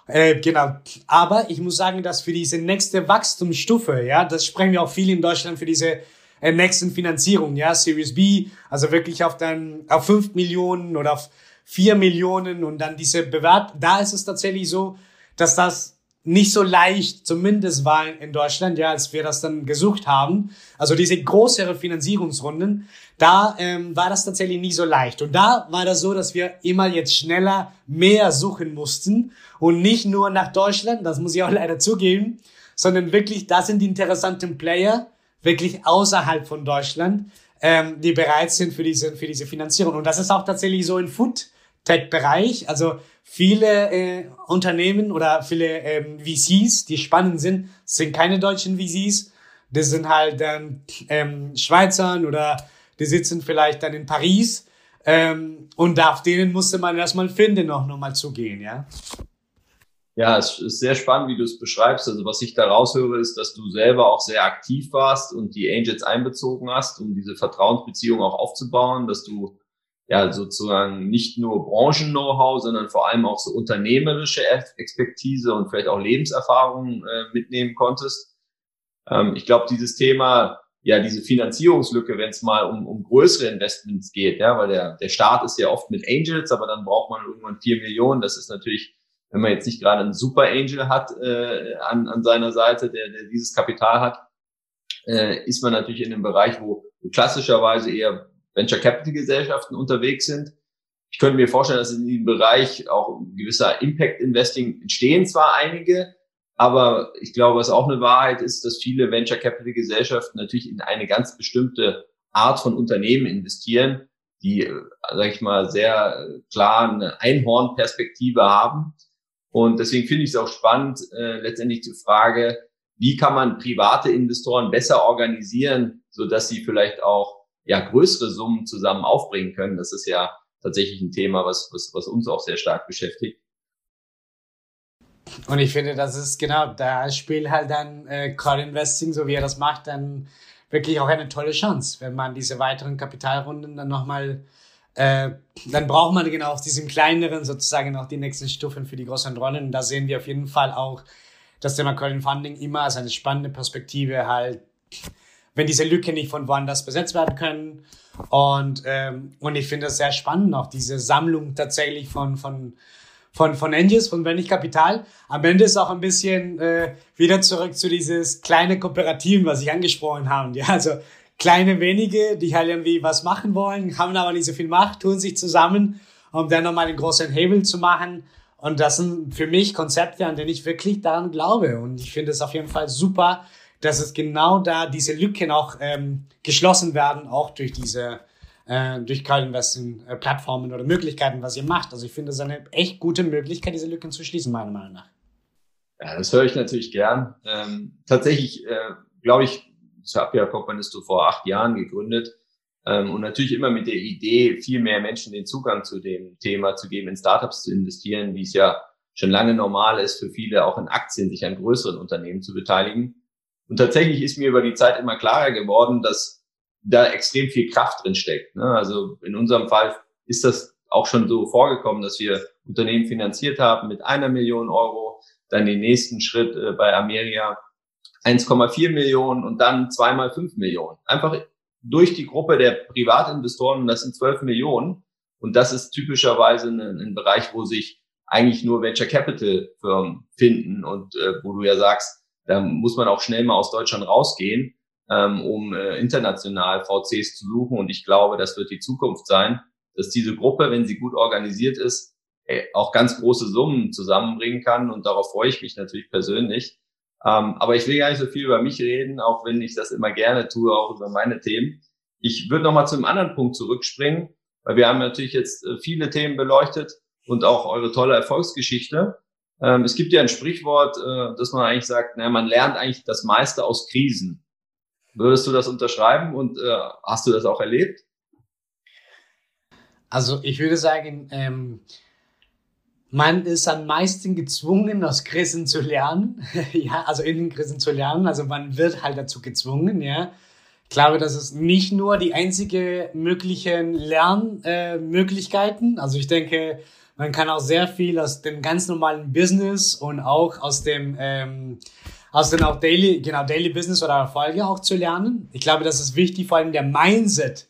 Äh, genau. Aber ich muss sagen, dass für diese nächste Wachstumsstufe, ja, das sprechen wir auch viel in Deutschland für diese äh, nächsten Finanzierungen, ja, Series B, also wirklich auf dann, auf fünf Millionen oder auf vier Millionen und dann diese Bewerb, da ist es tatsächlich so, dass das nicht so leicht, zumindest war in Deutschland, ja, als wir das dann gesucht haben. Also diese größere Finanzierungsrunden, da ähm, war das tatsächlich nicht so leicht. Und da war das so, dass wir immer jetzt schneller mehr suchen mussten und nicht nur nach Deutschland, das muss ich auch leider zugeben, sondern wirklich, da sind die interessanten Player, wirklich außerhalb von Deutschland, ähm, die bereit sind für diese, für diese Finanzierung. Und das ist auch tatsächlich so im Food Tech-Bereich. Also viele äh, Unternehmen oder viele ähm, VCs, die spannend sind, sind keine deutschen VCs. Das sind halt ähm, ähm, Schweizern oder die sitzen vielleicht dann in Paris. Ähm, und auf denen musste man erstmal finden, noch nochmal zugehen, ja. Ja, es ist sehr spannend, wie du es beschreibst. Also was ich da raushöre, ist, dass du selber auch sehr aktiv warst und die Angels einbezogen hast, um diese Vertrauensbeziehung auch aufzubauen, dass du ja sozusagen nicht nur Branchen-Know-how, sondern vor allem auch so unternehmerische Expertise und vielleicht auch Lebenserfahrung äh, mitnehmen konntest. Ähm, ich glaube, dieses Thema, ja, diese Finanzierungslücke, wenn es mal um, um größere Investments geht, ja, weil der, der Start ist ja oft mit Angels, aber dann braucht man irgendwann vier Millionen. Das ist natürlich, wenn man jetzt nicht gerade einen Super Angel hat äh, an, an seiner Seite, der, der dieses Kapital hat, äh, ist man natürlich in einem Bereich, wo, wo klassischerweise eher Venture Capital Gesellschaften unterwegs sind. Ich könnte mir vorstellen, dass in diesem Bereich auch gewisser Impact Investing entstehen zwar einige, aber ich glaube, was auch eine Wahrheit ist, dass viele Venture Capital Gesellschaften natürlich in eine ganz bestimmte Art von Unternehmen investieren, die, sage ich mal, sehr klar eine Einhornperspektive haben. Und deswegen finde ich es auch spannend, äh, letztendlich die Frage, wie kann man private Investoren besser organisieren, so dass sie vielleicht auch ja größere Summen zusammen aufbringen können. Das ist ja tatsächlich ein Thema, was, was, was uns auch sehr stark beschäftigt. Und ich finde, das ist genau, da spielt halt dann äh, Crowd Investing, so wie er das macht, dann wirklich auch eine tolle Chance, wenn man diese weiteren Kapitalrunden dann nochmal, äh, dann braucht man genau auf diesen kleineren sozusagen auch die nächsten Stufen für die größeren Rollen. Und da sehen wir auf jeden Fall auch das Thema Crowdfunding immer als eine spannende Perspektive halt, wenn diese Lücke nicht von woanders besetzt werden können. Und, ähm, und ich finde es sehr spannend, auch diese Sammlung tatsächlich von, von von, von Angels, von Wenig Kapital. Am Ende ist auch ein bisschen äh, wieder zurück zu dieses kleine Kooperativen, was ich angesprochen habe. Ja, also kleine wenige, die halt irgendwie was machen wollen, haben aber nicht so viel Macht, tun sich zusammen, um dann nochmal einen großen Hebel zu machen. Und das sind für mich Konzepte, an denen ich wirklich daran glaube. Und ich finde es auf jeden Fall super, dass es genau da diese Lücken auch ähm, geschlossen werden, auch durch diese äh, durch Crowd-Investing-Plattformen oder Möglichkeiten, was ihr macht. Also ich finde, es ist eine echt gute Möglichkeit, diese Lücken zu schließen, meiner Meinung nach. Ja, das höre ich natürlich gern. Ähm, tatsächlich äh, glaube ich, ich habe ja Companisto vor acht Jahren gegründet ähm, und natürlich immer mit der Idee, viel mehr Menschen den Zugang zu dem Thema zu geben, in Startups zu investieren, wie es ja schon lange normal ist für viele, auch in Aktien sich an größeren Unternehmen zu beteiligen. Und tatsächlich ist mir über die Zeit immer klarer geworden, dass da extrem viel Kraft drin steckt. Ne? Also in unserem Fall ist das auch schon so vorgekommen, dass wir Unternehmen finanziert haben mit einer Million Euro, dann den nächsten Schritt äh, bei Ameria 1,4 Millionen und dann zweimal fünf Millionen. Einfach durch die Gruppe der Privatinvestoren, das sind 12 Millionen. Und das ist typischerweise ein, ein Bereich, wo sich eigentlich nur Venture Capital Firmen finden und äh, wo du ja sagst, da muss man auch schnell mal aus Deutschland rausgehen ähm, um äh, international VCs zu suchen. Und ich glaube, das wird die Zukunft sein, dass diese Gruppe, wenn sie gut organisiert ist, äh, auch ganz große Summen zusammenbringen kann. Und darauf freue ich mich natürlich persönlich. Ähm, aber ich will gar nicht so viel über mich reden, auch wenn ich das immer gerne tue, auch über meine Themen. Ich würde nochmal zu einem anderen Punkt zurückspringen, weil wir haben natürlich jetzt äh, viele Themen beleuchtet und auch eure tolle Erfolgsgeschichte. Ähm, es gibt ja ein Sprichwort, äh, dass man eigentlich sagt, naja, man lernt eigentlich das meiste aus Krisen. Würdest du das unterschreiben und äh, hast du das auch erlebt? Also ich würde sagen, ähm, man ist am meisten gezwungen, aus Krisen zu lernen. ja, also in den Krisen zu lernen. Also man wird halt dazu gezwungen, ja. Ich glaube, das ist nicht nur die einzige möglichen Lernmöglichkeiten. Äh, also ich denke, man kann auch sehr viel aus dem ganz normalen Business und auch aus dem ähm, aus dem auch Daily, genau, Daily Business oder Erfolge auch zu lernen. Ich glaube, das ist wichtig, vor allem der Mindset,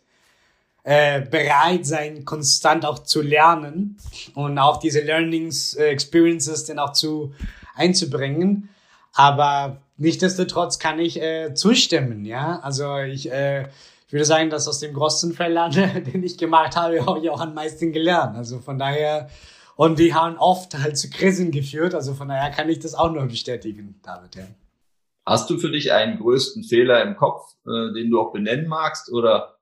äh, bereit sein, konstant auch zu lernen und auch diese Learnings, äh, Experiences dann auch zu einzubringen. Aber nichtsdestotrotz kann ich äh, zustimmen, ja. Also ich, äh, ich würde sagen, dass aus dem größten Fällen, den ich gemacht habe, habe ich auch am meisten gelernt. Also von daher und die haben oft halt zu Krisen geführt. Also von daher kann ich das auch nur bestätigen, David. Ja. Hast du für dich einen größten Fehler im Kopf, äh, den du auch benennen magst, oder?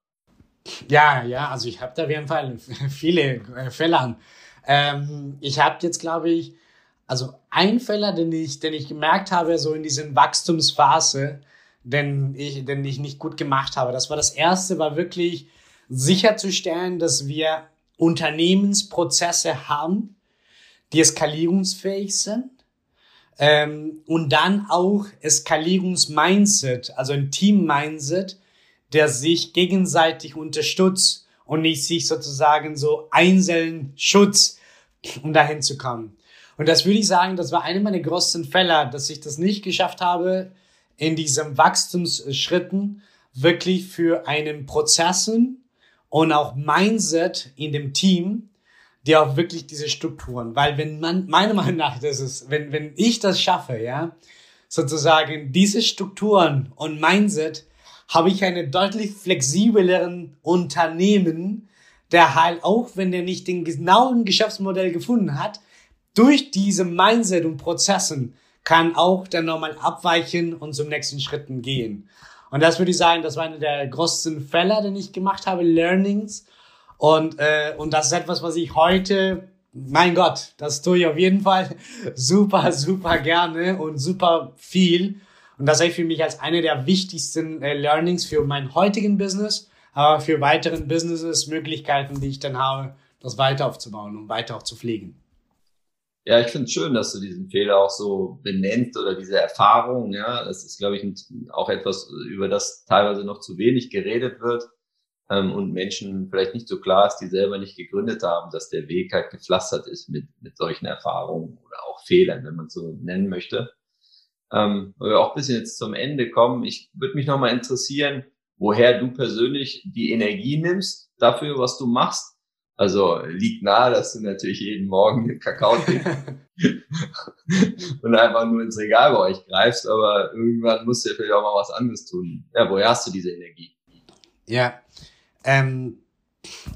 Ja, ja, also ich habe da auf jeden Fall viele äh, Fälle. Ähm, ich habe jetzt, glaube ich, also ein Fehler, den ich, den ich gemerkt habe, so in diesen Wachstumsphase, den ich, den ich nicht gut gemacht habe. Das war das erste, war wirklich sicherzustellen, dass wir Unternehmensprozesse haben, die eskalierungsfähig sind. Ähm, und dann auch Eskalierungsmindset, also ein Team-Mindset, der sich gegenseitig unterstützt und nicht sich sozusagen so einzeln Schutz, um dahin zu kommen. Und das würde ich sagen, das war einer meiner größten Fälle, dass ich das nicht geschafft habe, in diesen Wachstumsschritten wirklich für einen Prozessen und auch Mindset in dem Team, die auch wirklich diese Strukturen, weil wenn man, meiner Meinung nach, das ist, wenn, wenn ich das schaffe, ja, sozusagen diese Strukturen und Mindset, habe ich einen deutlich flexibleren Unternehmen, der halt auch, wenn der nicht den genauen Geschäftsmodell gefunden hat, durch diese Mindset und Prozessen kann auch dann nochmal abweichen und zum nächsten Schritten gehen. Und das würde ich sagen, das war einer der größten Fälle, den ich gemacht habe, Learnings. Und, äh, und das ist etwas, was ich heute mein Gott, das tue ich auf jeden Fall super, super gerne und super viel. Und das sehe ich für mich als eine der wichtigsten äh, Learnings für meinen heutigen Business, aber für weiteren Businesses, Möglichkeiten, die ich dann habe, das weiter aufzubauen und weiter auch zu pflegen. Ja, ich finde es schön, dass du diesen Fehler auch so benennst oder diese Erfahrung. Ja, das ist, glaube ich, auch etwas, über das teilweise noch zu wenig geredet wird ähm, und Menschen vielleicht nicht so klar ist, die selber nicht gegründet haben, dass der Weg halt gepflastert ist mit, mit solchen Erfahrungen oder auch Fehlern, wenn man so nennen möchte. Ähm, weil wir auch ein bisschen jetzt zum Ende kommen. Ich würde mich nochmal interessieren, woher du persönlich die Energie nimmst dafür, was du machst also liegt nahe, dass du natürlich jeden Morgen den Kakao trinkst und einfach nur ins Regal bei euch greifst, aber irgendwann musst du ja vielleicht auch mal was anderes tun. Ja, woher hast du diese Energie? Ja, ähm,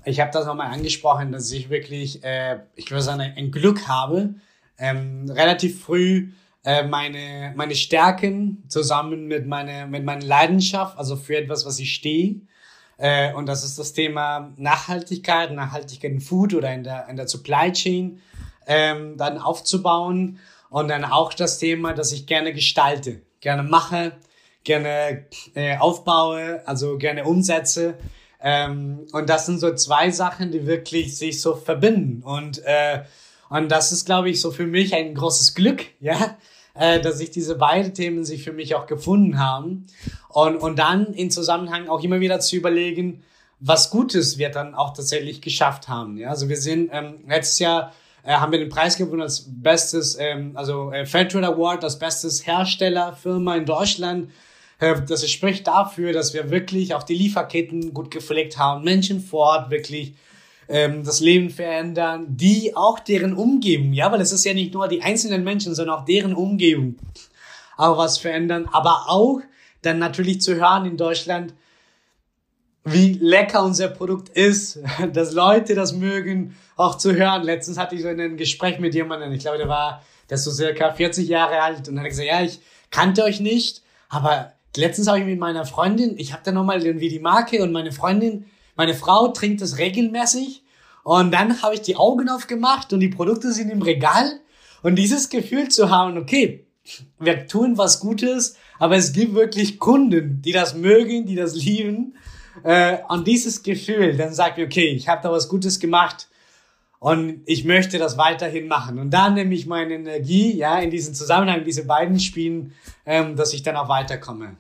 ich habe das nochmal angesprochen, dass ich wirklich, äh, ich würde sagen, ein Glück habe, ähm, relativ früh äh, meine, meine Stärken zusammen mit meiner, mit meiner Leidenschaft, also für etwas, was ich stehe, äh, und das ist das Thema Nachhaltigkeit, Nachhaltigkeit in Food oder in der, in der Supply Chain ähm, dann aufzubauen. Und dann auch das Thema, dass ich gerne gestalte, gerne mache, gerne äh, aufbaue, also gerne umsetze. Ähm, und das sind so zwei Sachen, die wirklich sich so verbinden. Und, äh, und das ist, glaube ich, so für mich ein großes Glück, ja, äh, dass sich diese beiden Themen sich für mich auch gefunden haben. Und, und dann in Zusammenhang auch immer wieder zu überlegen, was Gutes wir dann auch tatsächlich geschafft haben. Ja, also wir sind ähm, letztes Jahr äh, haben wir den Preis gewonnen als bestes, ähm, also äh, Fairtrade Award, als bestes Herstellerfirma in Deutschland. Äh, das spricht dafür, dass wir wirklich auch die Lieferketten gut gepflegt haben, Menschen vor Ort wirklich ähm, das Leben verändern, die auch deren Umgebung, ja, weil es ist ja nicht nur die einzelnen Menschen, sondern auch deren Umgebung auch was verändern, aber auch dann natürlich zu hören in Deutschland, wie lecker unser Produkt ist, dass Leute das mögen, auch zu hören. Letztens hatte ich so ein Gespräch mit jemandem, ich glaube, der war, der ist so circa 40 Jahre alt und hat gesagt, ja, ich kannte euch nicht, aber letztens habe ich mit meiner Freundin, ich habe da nochmal irgendwie die Marke und meine Freundin meine Frau trinkt es regelmäßig und dann habe ich die Augen aufgemacht und die Produkte sind im Regal und dieses Gefühl zu haben, okay, wir tun was Gutes, aber es gibt wirklich Kunden, die das mögen, die das lieben. Äh, und dieses Gefühl, dann sagt mir, okay, ich habe da was Gutes gemacht und ich möchte das weiterhin machen. Und da nehme ich meine Energie, ja, in diesem Zusammenhang, diese beiden Spielen, ähm, dass ich dann auch weiterkomme.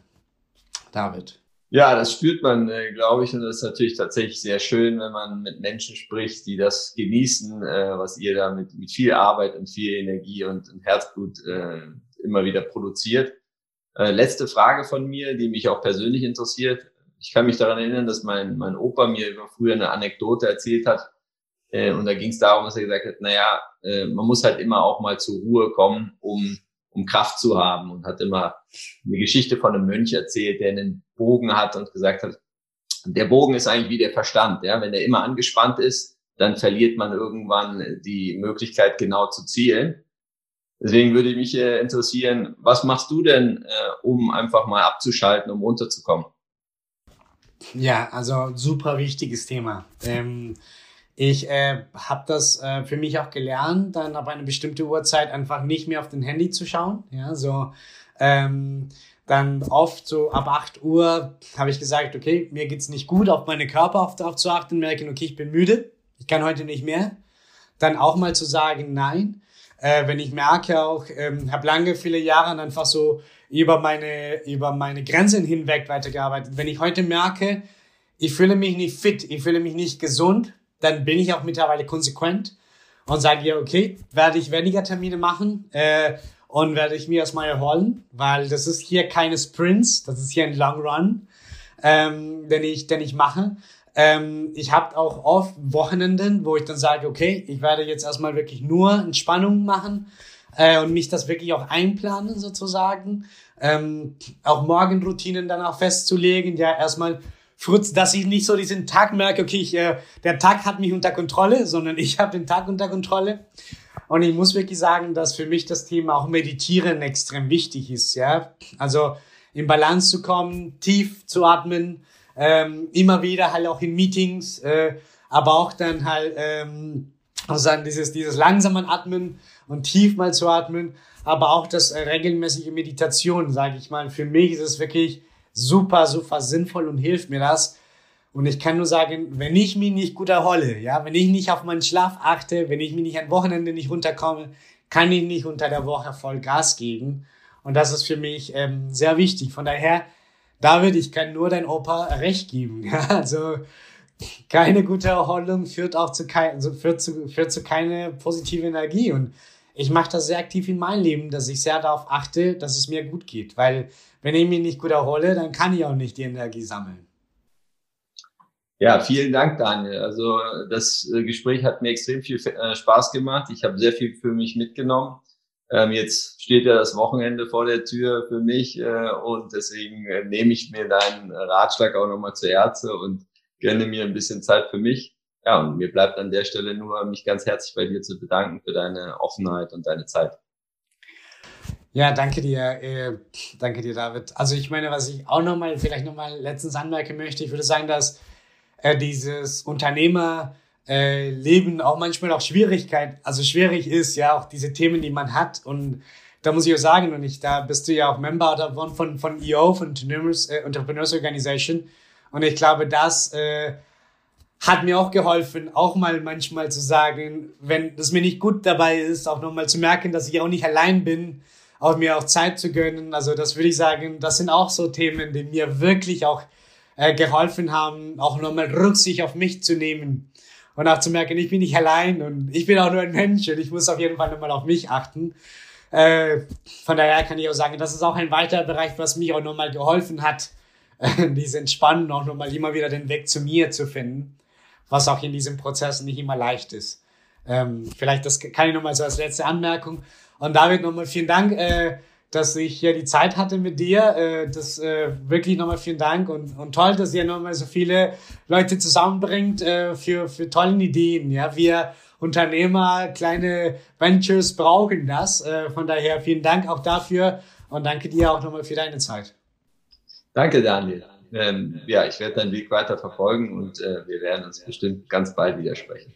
David. Ja, das spürt man, äh, glaube ich, und das ist natürlich tatsächlich sehr schön, wenn man mit Menschen spricht, die das genießen, äh, was ihr da mit, mit viel Arbeit und viel Energie und, und Herzblut äh, immer wieder produziert. Äh, letzte Frage von mir, die mich auch persönlich interessiert. Ich kann mich daran erinnern, dass mein, mein Opa mir über früher eine Anekdote erzählt hat. Äh, und da ging es darum, dass er gesagt hat, naja, äh, man muss halt immer auch mal zur Ruhe kommen, um um Kraft zu haben und hat immer eine Geschichte von einem Mönch erzählt, der einen Bogen hat und gesagt hat, der Bogen ist eigentlich wie der Verstand, ja, wenn der immer angespannt ist, dann verliert man irgendwann die Möglichkeit genau zu zielen. Deswegen würde mich äh, interessieren, was machst du denn, äh, um einfach mal abzuschalten, um runterzukommen? Ja, also super wichtiges Thema. Ähm, ich äh, habe das äh, für mich auch gelernt, dann ab einer bestimmten Uhrzeit einfach nicht mehr auf den Handy zu schauen. Ja, so ähm, dann oft so ab 8 Uhr habe ich gesagt, okay, mir geht's nicht gut, auf meine Körper auf, darauf zu achten, merken, okay, ich bin müde, ich kann heute nicht mehr. Dann auch mal zu sagen, nein. Äh, wenn ich merke auch, ähm, habe lange viele Jahre einfach so über meine über meine Grenzen hinweg weitergearbeitet. Wenn ich heute merke, ich fühle mich nicht fit, ich fühle mich nicht gesund, dann bin ich auch mittlerweile konsequent und sage ja, okay, werde ich weniger Termine machen äh, und werde ich mir erstmal erholen, weil das ist hier keine Sprints, das ist hier ein Long Run, ähm, den ich, den ich mache. Ähm, ich habe auch oft Wochenenden, wo ich dann sage, okay, ich werde jetzt erstmal wirklich nur Entspannung machen äh, und mich das wirklich auch einplanen sozusagen. Ähm, auch Morgenroutinen dann auch festzulegen, ja erstmal Fritz, dass ich nicht so diesen Tag merke, okay, ich, äh, der Tag hat mich unter Kontrolle, sondern ich habe den Tag unter Kontrolle. Und ich muss wirklich sagen, dass für mich das Thema auch Meditieren extrem wichtig ist. Ja, also in Balance zu kommen, tief zu atmen, ähm, immer wieder halt auch in Meetings, äh, aber auch dann halt ähm, Also dann dieses, dieses langsame Atmen und tief mal zu atmen, aber auch das äh, regelmäßige Meditation, sage ich mal. Für mich ist es wirklich super, super sinnvoll und hilft mir das. Und ich kann nur sagen, wenn ich mich nicht gut erhole, ja, wenn ich nicht auf meinen Schlaf achte, wenn ich mich nicht am Wochenende nicht runterkomme, kann ich nicht unter der Woche voll Gas geben. Und das ist für mich ähm, sehr wichtig. Von daher, David, ich kann nur dein Opa recht geben. Also keine gute Erholung führt auch zu, kein, also führt zu, führt zu keine positive Energie. Und ich mache das sehr aktiv in meinem Leben, dass ich sehr darauf achte, dass es mir gut geht. Weil wenn ich mich nicht gut erhole, dann kann ich auch nicht die Energie sammeln. Ja, vielen Dank, Daniel. Also das äh, Gespräch hat mir extrem viel äh, Spaß gemacht. Ich habe sehr viel für mich mitgenommen. Ähm, jetzt steht ja das Wochenende vor der Tür für mich äh, und deswegen nehme ich mir deinen Ratschlag auch nochmal zu Herze und gönne mir ein bisschen Zeit für mich. Ja, und mir bleibt an der Stelle nur, mich ganz herzlich bei dir zu bedanken für deine Offenheit und deine Zeit. Ja, danke dir, äh, danke dir, David. Also ich meine, was ich auch nochmal, vielleicht nochmal letztens anmerken möchte, ich würde sagen, dass äh, dieses Unternehmerleben äh, auch manchmal auch Schwierigkeit, also schwierig ist, ja, auch diese Themen, die man hat und da muss ich auch sagen, und ich, da bist du ja auch Member davon von, von EO, von Entrepreneurs, äh, Entrepreneurs Organization. Und ich glaube, das äh, hat mir auch geholfen, auch mal manchmal zu sagen, wenn es mir nicht gut dabei ist, auch nochmal zu merken, dass ich auch nicht allein bin, auch mir auch Zeit zu gönnen. Also das würde ich sagen, das sind auch so Themen, die mir wirklich auch äh, geholfen haben, auch nochmal Rücksicht auf mich zu nehmen und auch zu merken, ich bin nicht allein und ich bin auch nur ein Mensch und ich muss auf jeden Fall nochmal auf mich achten. Äh, von daher kann ich auch sagen, das ist auch ein weiterer Bereich, was mich auch nochmal geholfen hat, äh, diese Entspannung auch nochmal immer wieder den Weg zu mir zu finden was auch in diesem Prozess nicht immer leicht ist. Ähm, vielleicht das kann ich nochmal so als letzte Anmerkung. Und David, nochmal vielen Dank, äh, dass ich hier die Zeit hatte mit dir. Äh, das äh, wirklich nochmal vielen Dank und, und toll, dass ihr nochmal so viele Leute zusammenbringt äh, für, für tolle Ideen. Ja, wir Unternehmer, kleine Ventures brauchen das. Von daher vielen Dank auch dafür und danke dir auch nochmal für deine Zeit. Danke, Daniel ähm, ja, ich werde deinen Weg weiter verfolgen und äh, wir werden uns bestimmt ganz bald widersprechen.